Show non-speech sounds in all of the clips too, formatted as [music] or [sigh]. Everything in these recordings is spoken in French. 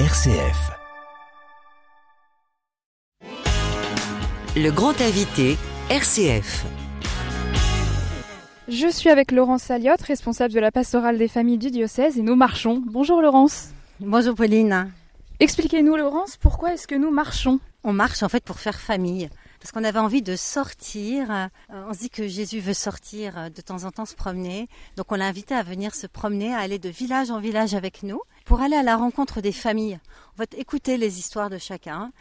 RCF. Le grand invité, RCF. Je suis avec Laurence Saliotte, responsable de la pastorale des familles du diocèse, et nous marchons. Bonjour Laurence. Bonjour Pauline. Expliquez-nous Laurence, pourquoi est-ce que nous marchons? On marche en fait pour faire famille. Parce qu'on avait envie de sortir. Euh, On se dit que Jésus veut sortir euh, de temps en temps se promener. Donc on l'a invité à venir se promener, à aller de village en village avec nous, pour aller à la rencontre des familles. On va écouter les histoires de chacun.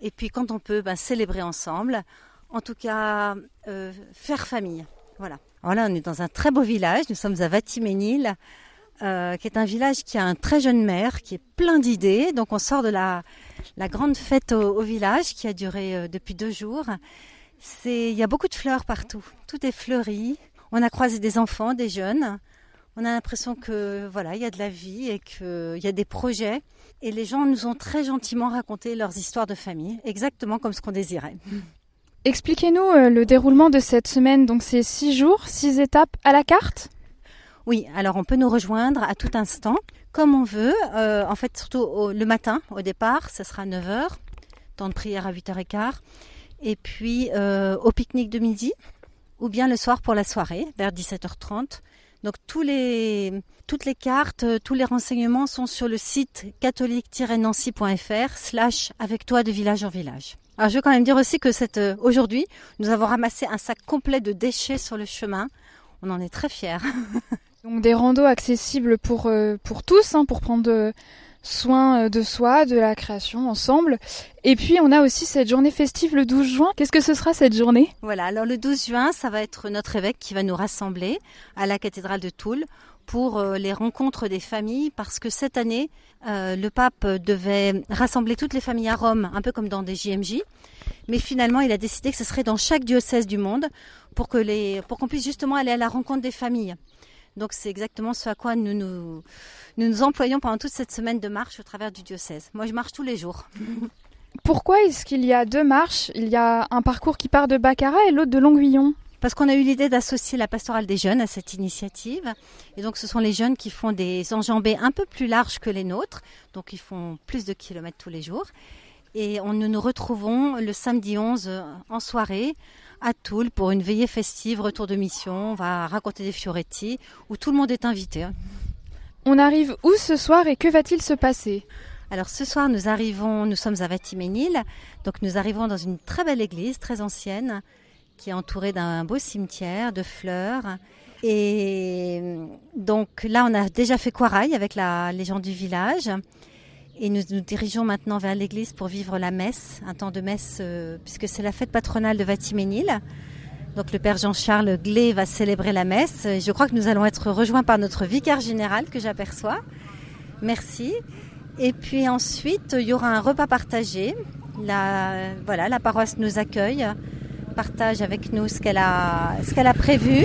Et puis quand on peut, ben, célébrer ensemble. En tout cas, euh, faire famille. Voilà. Voilà, on est dans un très beau village. Nous sommes à Vatiménil, euh, qui est un village qui a un très jeune maire, qui est plein d'idées. Donc on sort de la, grande fête au, village qui a duré euh, depuis deux jours. Il y a beaucoup de fleurs partout. Tout est fleuri. On a croisé des enfants, des jeunes. On a l'impression que voilà, il y a de la vie et qu'il y a des projets. Et les gens nous ont très gentiment raconté leurs histoires de famille, exactement comme ce qu'on désirait. [laughs] Expliquez-nous euh, le déroulement de cette semaine. Donc c'est six jours, six étapes à la carte? Oui, alors on peut nous rejoindre à tout instant, comme on veut. Euh, en fait, surtout au- le matin, au départ, ce sera 9h, temps de prière à 8h15. Et puis euh, au pique-nique de midi, ou bien le soir pour la soirée, vers 17h30. Donc toutes les cartes, euh, tous les renseignements sont sur le site catholique-nancy.fr slash avec toi de village en village. Alors je veux quand même dire aussi que euh, aujourd'hui, nous avons ramassé un sac complet de déchets sur le chemin. On en est très fiers. [laughs] Donc des randos accessibles pour, euh, pour tous, hein, pour prendre soin euh, de soi, de la création ensemble. Et puis on a aussi cette journée festive le 12 juin. Qu'est-ce que ce sera cette journée? Voilà, alors le 12 juin, ça va être notre évêque qui va nous rassembler à la cathédrale de Toul pour euh, les rencontres des familles, parce que cette année, euh, le pape devait rassembler toutes les familles à Rome, un peu comme dans des JMJ, mais finalement, il a décidé que ce serait dans chaque diocèse du monde pour qu'on puisse justement aller à la rencontre des familles. Donc c'est exactement ce à quoi nous nous, nous nous employons pendant toute cette semaine de marche au travers du diocèse. Moi, je marche tous les jours. [laughs] Pourquoi est-ce qu'il y a deux marches? Il y a un parcours qui part de Baccarat et l'autre de Longuillon. Parce qu'on a eu l'idée d'associer la pastorale des jeunes à cette initiative. Et donc, ce sont les jeunes qui font des enjambées un peu plus larges que les nôtres. Donc, ils font plus de kilomètres tous les jours. Et on, nous nous retrouvons le samedi 11 euh, en soirée à Toul pour une veillée festive, retour de mission. On va raconter des fioretti où tout le monde est invité. hein. On arrive où ce soir et que va-t-il se passer? Alors ce soir, nous arrivons, nous sommes à Vatiménil, donc nous arrivons dans une très belle église, très ancienne, qui est entourée d'un beau cimetière de fleurs. Et donc là, on a déjà fait Quaraille avec la, les gens du village. Et nous nous dirigeons maintenant vers l'église pour vivre la messe, un temps de messe, euh, puisque c'est la fête patronale de Vatiménil. Donc le père Jean-Charles Glé va célébrer la messe. Je crois que nous allons être rejoints par notre vicaire général que j'aperçois. Merci. Et puis ensuite, il y aura un repas partagé. La, voilà, la paroisse nous accueille, partage avec nous ce qu'elle a, ce qu'elle a prévu.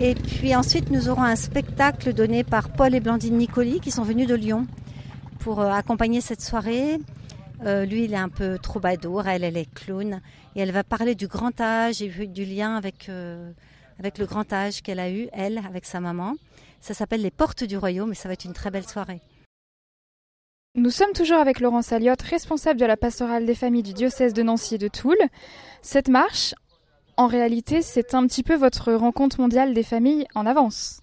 Et puis ensuite, nous aurons un spectacle donné par Paul et Blandine Nicoli qui sont venus de Lyon pour euh, accompagner cette soirée. Euh, lui, il est un peu troubadour, elle, elle est clown. Et elle va parler du grand âge et du lien avec, euh, avec le grand âge qu'elle a eu, elle, avec sa maman. Ça s'appelle Les Portes du Royaume et ça va être une très belle soirée. Nous sommes toujours avec Laurence Alliot, responsable de la pastorale des familles du diocèse de Nancy et de Toul. Cette marche, en réalité, c'est un petit peu votre rencontre mondiale des familles en avance.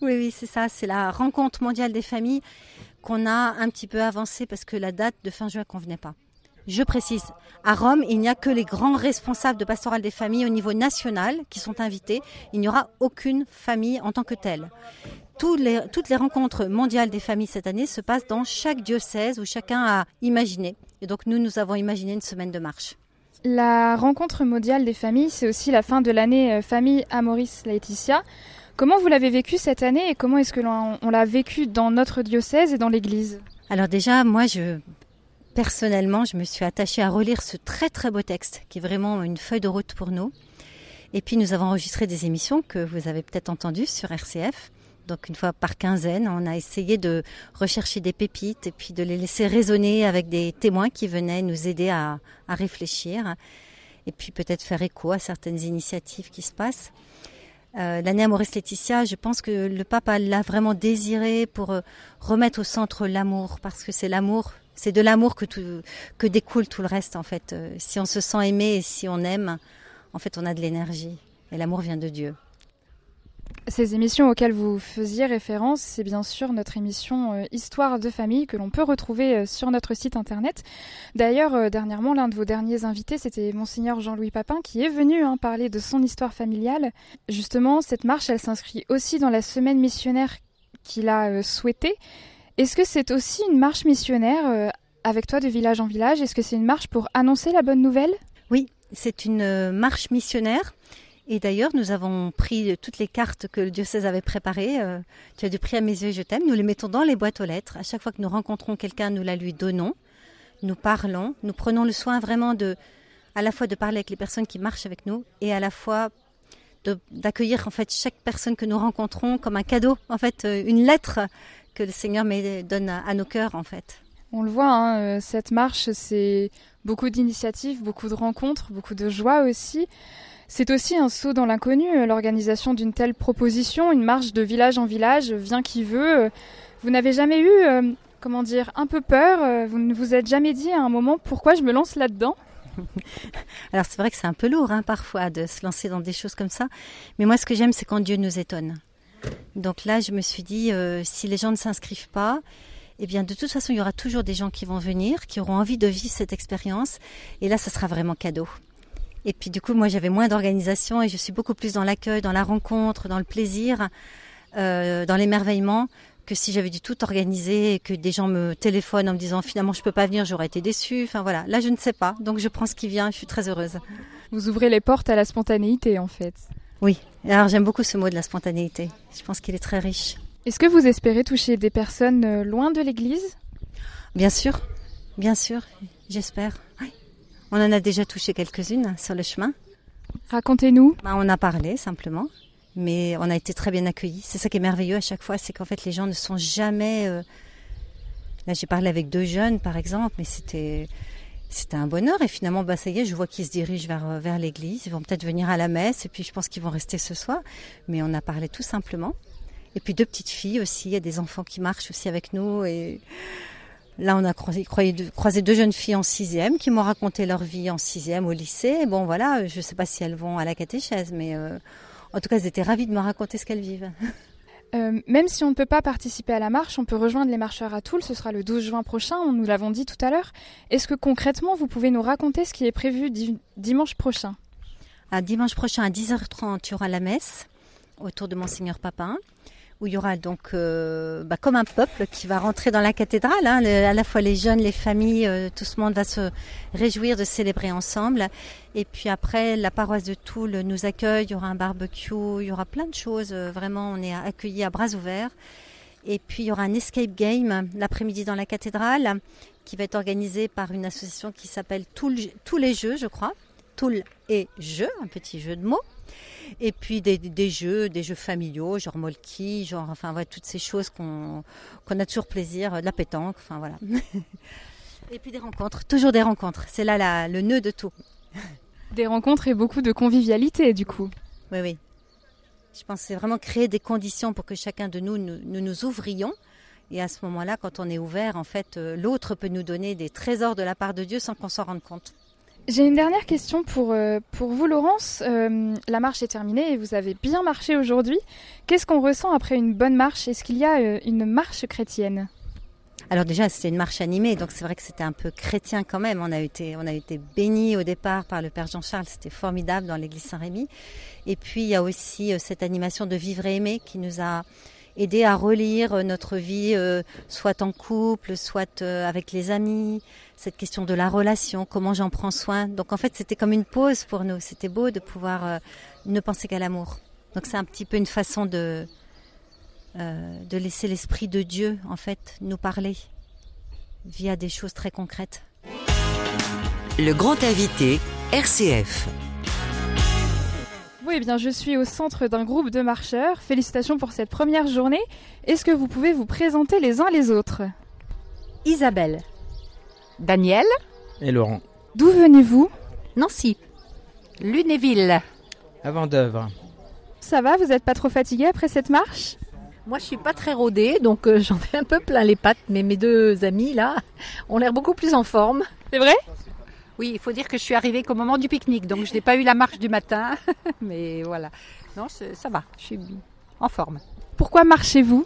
Oui, oui, c'est ça. C'est la rencontre mondiale des familles qu'on a un petit peu avancée parce que la date de fin juin convenait pas. Je précise, à Rome, il n'y a que les grands responsables de pastorale des familles au niveau national qui sont invités. Il n'y aura aucune famille en tant que telle. Toutes les rencontres mondiales des familles cette année se passent dans chaque diocèse où chacun a imaginé. Et donc nous, nous avons imaginé une semaine de marche. La rencontre mondiale des familles, c'est aussi la fin de l'année euh, famille Amoris Laetitia. Comment vous l'avez vécu cette année et comment est-ce que l'on on l'a vécu dans notre diocèse et dans l'église? Alors déjà, moi, je personnellement, je me suis attachée à relire ce très très beau texte, qui est vraiment une feuille de route pour nous. Et puis nous avons enregistré des émissions que vous avez peut-être entendues sur RCF. Donc une fois par quinzaine, on a essayé de rechercher des pépites et puis de les laisser résonner avec des témoins qui venaient nous aider à, à réfléchir et puis peut-être faire écho à certaines initiatives qui se passent. Euh, l'année Maurice Laetitia, je pense que le pape l'a vraiment désiré pour euh, remettre au centre l'amour, parce que c'est l'amour, c'est de l'amour que, que découle tout le reste en fait. Euh, si on se sent aimé et si on aime, en fait on a de l'énergie. Et l'amour vient de Dieu. Ces émissions auxquelles vous faisiez référence, c'est bien sûr notre émission euh, Histoire de famille que l'on peut retrouver euh, sur notre site internet. D'ailleurs, euh, dernièrement, l'un de vos derniers invités, c'était monseigneur Jean-Louis Papin qui est venu hein, parler de son histoire familiale. Justement, cette marche, elle s'inscrit aussi dans la semaine missionnaire qu'il a souhaitée. Est-ce que c'est aussi une marche missionnaire avec toi de village en village? Est-ce que c'est une marche pour annoncer la bonne nouvelle? Oui, c'est une marche missionnaire et d'ailleurs, nous avons pris toutes les cartes que le diocèse avait préparées. Euh, tu as du prix à mes yeux, je t'aime. Nous les mettons dans les boîtes aux lettres. À chaque fois que nous rencontrons quelqu'un, nous la lui donnons. Nous parlons. Nous prenons le soin vraiment de, à la fois de parler avec les personnes qui marchent avec nous et à la fois d'accueillir en fait chaque personne que nous rencontrons comme un cadeau, en fait, euh, une lettre que le Seigneur donne à, nos cœurs, en fait. On le voit, hein, euh, cette marche, c'est beaucoup d'initiatives, beaucoup de rencontres, beaucoup de joie aussi. C'est aussi un saut dans l'inconnu, euh, l'organisation d'une telle proposition, une marche de village en village, vient qui veut. Euh, vous n'avez jamais eu, euh, comment dire, un peu peur Vous ne vous êtes jamais dit à un moment pourquoi je me lance là-dedans? [laughs] Alors c'est vrai que c'est un peu lourd hein, parfois de se lancer dans des choses comme ça, mais moi ce que j'aime c'est quand Dieu nous étonne. Donc là je me suis dit si les gens ne s'inscrivent pas, eh bien de toute façon il y aura toujours des gens qui vont venir, qui auront envie de vivre cette expérience, et là ça sera vraiment cadeau. Et puis du coup, moi, j'avais moins d'organisation et je suis beaucoup plus dans l'accueil, dans la rencontre, dans le plaisir, euh, dans l'émerveillement que si j'avais du tout organisé et que des gens me téléphonent en me disant finalement je peux pas venir, j'aurais été déçue. Enfin voilà, là je ne sais pas. Donc je prends ce qui vient, je suis très heureuse. Vous ouvrez les portes à la spontanéité en fait. Oui, alors j'aime beaucoup ce mot de la spontanéité. Je pense qu'il est très riche. Est-ce que vous espérez toucher des personnes euh, loin de l'église? Bien sûr, bien sûr, j'espère. Oui. On en a déjà touché quelques-unes sur le chemin. Racontez-nous. Bah, on a parlé simplement, mais on a été très bien accueillis. C'est ça qui est merveilleux à chaque fois, c'est qu'en fait les gens ne sont jamais. Euh, là, j'ai parlé avec deux jeunes, par exemple, mais c'était c'était un bonheur. Et finalement, bah ça y est, je vois qu'ils se dirigent vers euh, vers l'église. Ils vont peut-être venir à la messe, et puis je pense qu'ils vont rester ce soir. Mais on a parlé tout simplement. Et puis deux petites filles aussi. Il y a des enfants qui marchent aussi avec nous et Là, on a croisé, deux jeunes filles en sixième qui m'ont raconté leur vie en sixième au lycée. Bon, voilà, je ne sais pas si elles vont à la catéchèse, mais euh, en tout cas, elles étaient ravies de me raconter ce qu'elles vivent. [laughs] Euh, même si on ne peut pas participer à la marche, on peut rejoindre les marcheurs à Toul. Ce sera le 12 juin prochain, nous l'avons dit tout à l'heure. Est-ce que concrètement, vous pouvez nous raconter ce qui est prévu dimanche prochain? À Dimanche prochain à 10h30, il y aura la messe autour de Monseigneur Papin où il y aura donc euh, bah, comme un peuple qui va rentrer dans la cathédrale. Hein, à la fois les jeunes, les familles, euh, tout ce monde va se réjouir de célébrer ensemble. Et puis après, la paroisse de Toul nous accueille. Il y aura un barbecue, il y aura plein de choses. Euh, vraiment, on est accueillis à bras ouverts. Et puis il y aura un escape game l'après-midi dans la cathédrale qui va être organisé par une association qui s'appelle Tous les Jeux, je crois. Toul et Jeux, un petit jeu de mots. Et puis des, jeux, des jeux familiaux, genre Molki, genre, enfin, voilà, toutes ces choses qu'on a toujours plaisir, de la pétanque, enfin voilà. [laughs] et puis des rencontres, toujours des rencontres. C'est là le nœud de tout. Des rencontres et beaucoup de convivialité, du coup. Oui, oui. Je pense que c'est vraiment créer des conditions pour que chacun de nous nous, nous, ouvrions. Et à ce moment-là, quand on est ouvert, en fait, euh, l'autre peut nous donner des trésors de la part de Dieu sans qu'on s'en rende compte. J'ai une dernière question pour, euh, pour vous, Laurence. Euh, la marche est terminée et vous avez bien marché aujourd'hui. Qu'est-ce qu'on ressent après une bonne marche? Est-ce qu'il y a euh, une marche chrétienne? Alors déjà, c'était une marche animée, donc c'est vrai que c'était un peu chrétien quand même. On a été, on a été bénis au départ par le Père Jean-Charles, c'était formidable dans l'église Saint-Rémy. Et puis il y a aussi cette animation de vivre et aimer qui nous a aidé à relire notre vie, soit en couple, soit avec les amis, cette question de la relation, comment j'en prends soin. Donc en fait, c'était comme une pause pour nous. C'était beau de pouvoir euh, ne penser qu'à l'amour. Donc c'est un petit peu une façon de, euh, de laisser l'Esprit de Dieu, en fait, nous parler via des choses très concrètes. Le grand invité, RCF. Eh bien, je suis au centre d'un groupe de marcheurs. Félicitations pour cette première journée. Est-ce que vous pouvez vous présenter les uns les autres? Isabelle, Daniel et Laurent. D'où venez-vous? Nancy. Lunéville. Avant d'œuvre. ça va Vous n'êtes pas trop fatigué après cette marche? Moi, je suis pas très rodée, donc euh, [laughs] j'en fais un peu plein les pattes. Mais mes deux amis, là, ont l'air beaucoup plus en forme. C'est vrai? Oui, il faut dire que je suis arrivée qu'au moment du pique-nique, donc je n'ai pas eu la marche du matin. [laughs] mais voilà. Non, ça va, je suis en forme. Pourquoi marchez-vous?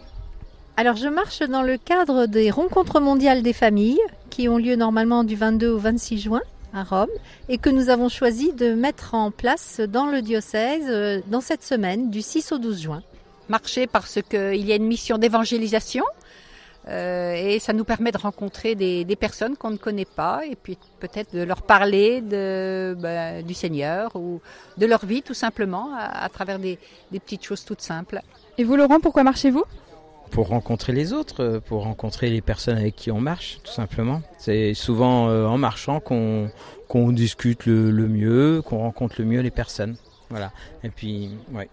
Alors je marche dans le cadre des rencontres mondiales des familles qui ont lieu normalement du 22 au 26 juin à Rome et que nous avons choisi de mettre en place dans le diocèse euh, dans cette semaine du 6 au 12 juin. Marcher parce qu'il y a une mission d'évangélisation? Euh, et ça nous permet de rencontrer des, personnes qu'on ne connaît pas et puis peut-être de leur parler de, bah, du Seigneur ou de leur vie tout simplement à, travers des, des petites choses toutes simples. Et vous Laurent, pourquoi marchez-vous? Pour rencontrer les autres, euh, pour rencontrer les personnes avec qui on marche, tout simplement. C'est souvent euh, en marchant qu'on qu'on discute le, le mieux, qu'on rencontre le mieux les personnes. Voilà. Et puis, ouais.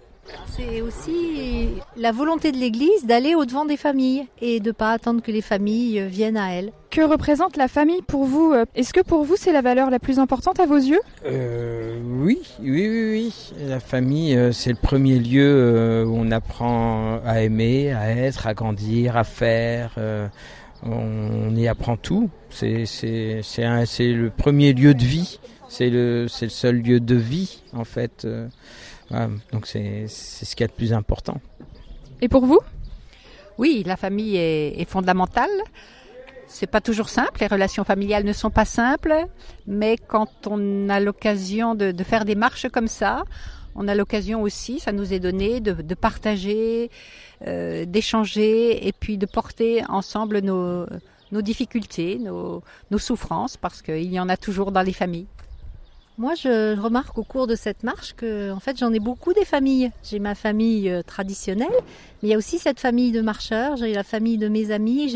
C'est aussi la volonté de l'Église d'aller au-devant des familles et de ne pas attendre que les familles viennent à elle. Que représente la famille pour vous Est-ce que pour vous c'est la valeur la plus importante à vos yeux? Euh, Oui, oui, oui, oui. La famille, euh, c'est le premier lieu euh, où on apprend à aimer, à être, à grandir, à faire. on y apprend tout. C'est le premier lieu de vie. C'est le c'est le seul lieu de vie en fait donc c'est ce qu'il y a de plus important. Et pour vous? Oui, la famille est, est fondamentale. C'est pas toujours simple, les relations familiales ne sont pas simples, mais quand on a l'occasion de, de, faire des marches comme ça, on a l'occasion aussi, ça nous est donné, de, de partager, euh, d'échanger et puis de porter ensemble nos, nos difficultés, nos, nos souffrances, parce qu'il y en a toujours dans les familles. Moi, je remarque au cours de cette marche que, en fait, j'en ai beaucoup des familles. J'ai ma famille euh, traditionnelle, mais il y a aussi cette famille de marcheurs. J'ai la famille de mes amis.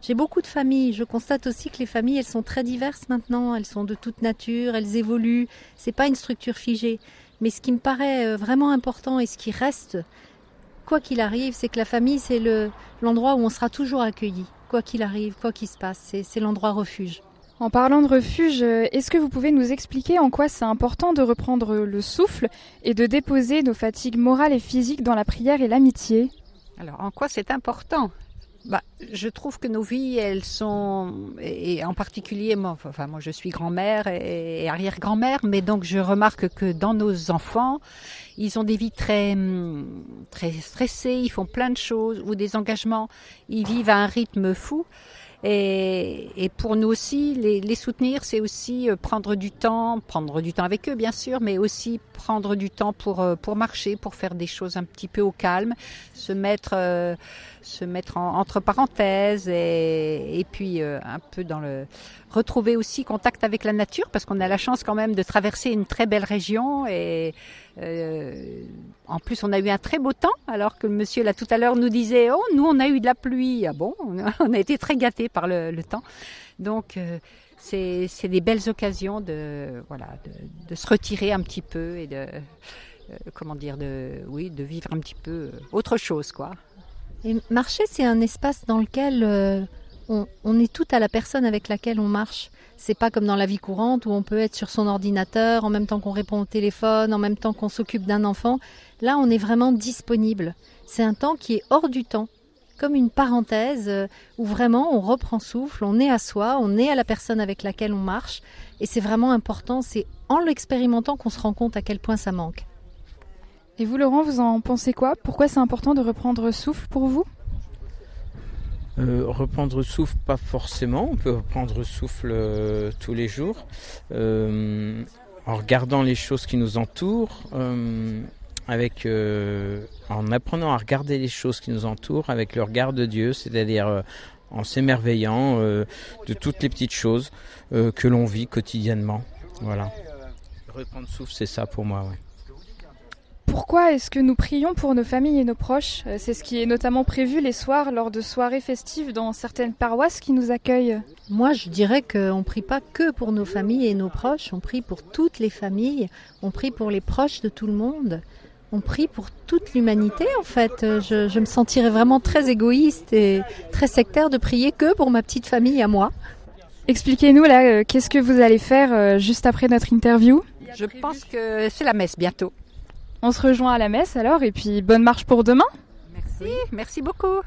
J'ai beaucoup de familles. Je constate aussi que les familles, elles sont très diverses maintenant. Elles sont de toute nature. Elles évoluent. C'est pas une structure figée. Mais ce qui me paraît euh, vraiment important et ce qui reste, quoi qu'il arrive, c'est que la famille, c'est l'endroit où on sera toujours accueilli. Quoi qu'il arrive, quoi qu'il se passe, c'est l'endroit refuge. En parlant de refuge, euh, est-ce que vous pouvez nous expliquer en quoi c'est important de reprendre le souffle et de déposer nos fatigues morales et physiques dans la prière et l'amitié? Alors, en quoi c'est important? Bah, je trouve que nos vies, elles sont, et en particulier moi, enfin moi je suis grand-mère et arrière-grand-mère, mais donc je remarque que dans nos enfants, ils ont des vies très très stressées, ils font plein de choses ou des engagements, ils vivent à un rythme fou. Et, et pour nous aussi, les, les soutenir, c'est aussi euh, prendre du temps, prendre du temps avec eux bien sûr, mais aussi prendre du temps pour euh, pour marcher, pour faire des choses un petit peu au calme, se mettre euh, se mettre entre parenthèses et, et puis un peu dans le retrouver aussi contact avec la nature parce qu'on a la chance quand même de traverser une très belle région et euh, en plus on a eu un très beau temps alors que monsieur là tout à l'heure nous disait oh nous on a eu de la pluie. Ah bon on a [laughs] été très gâtés par le, temps donc euh, c'est des belles occasions de voilà de, se retirer un petit peu et de euh, comment dire de oui de vivre un petit peu autre chose quoi et marcher c'est un espace dans lequel euh, on, est tout à la personne avec laquelle on marche. C'est pas comme dans la vie courante où on peut être sur son ordinateur en même temps qu'on répond au téléphone, en même temps qu'on s'occupe d'un enfant. Là, on est vraiment disponible. C'est un temps qui est hors du temps, comme une parenthèse euh, où vraiment on reprend souffle, on est à soi, on est à la personne avec laquelle on marche. Et c'est vraiment important. C'est en l'expérimentant qu'on se rend compte à quel point ça manque. Et vous, Laurent, vous en pensez quoi? Pourquoi c'est important de reprendre souffle pour vous? Euh, reprendre souffle, pas forcément. On peut reprendre souffle euh, tous les jours euh, en regardant les choses qui nous entourent, avec, en apprenant à regarder les choses qui nous entourent avec le regard de Dieu, c'est-à-dire en s'émerveillant de toutes les petites choses que l'on vit quotidiennement. Voilà. Reprendre souffle, c'est ça pour moi. Ouais. Pourquoi est-ce que nous prions pour nos familles et nos proches? Euh, C'est ce qui est notamment prévu les soirs lors de soirées festives dans certaines paroisses qui nous accueillent. Moi, je dirais qu'on ne prie pas que pour nos familles et nos proches, on prie pour toutes les familles, on prie pour les proches de tout le monde, on prie pour toute l'humanité en fait. Je, je me sentirais vraiment très égoïste et très sectaire de prier que pour ma petite famille à moi. Expliquez-nous là, euh, qu'est-ce que vous allez faire euh, juste après notre interview? Je pense que c'est la messe bientôt. On se rejoint à la messe alors et puis bonne marche pour demain. Merci, merci beaucoup.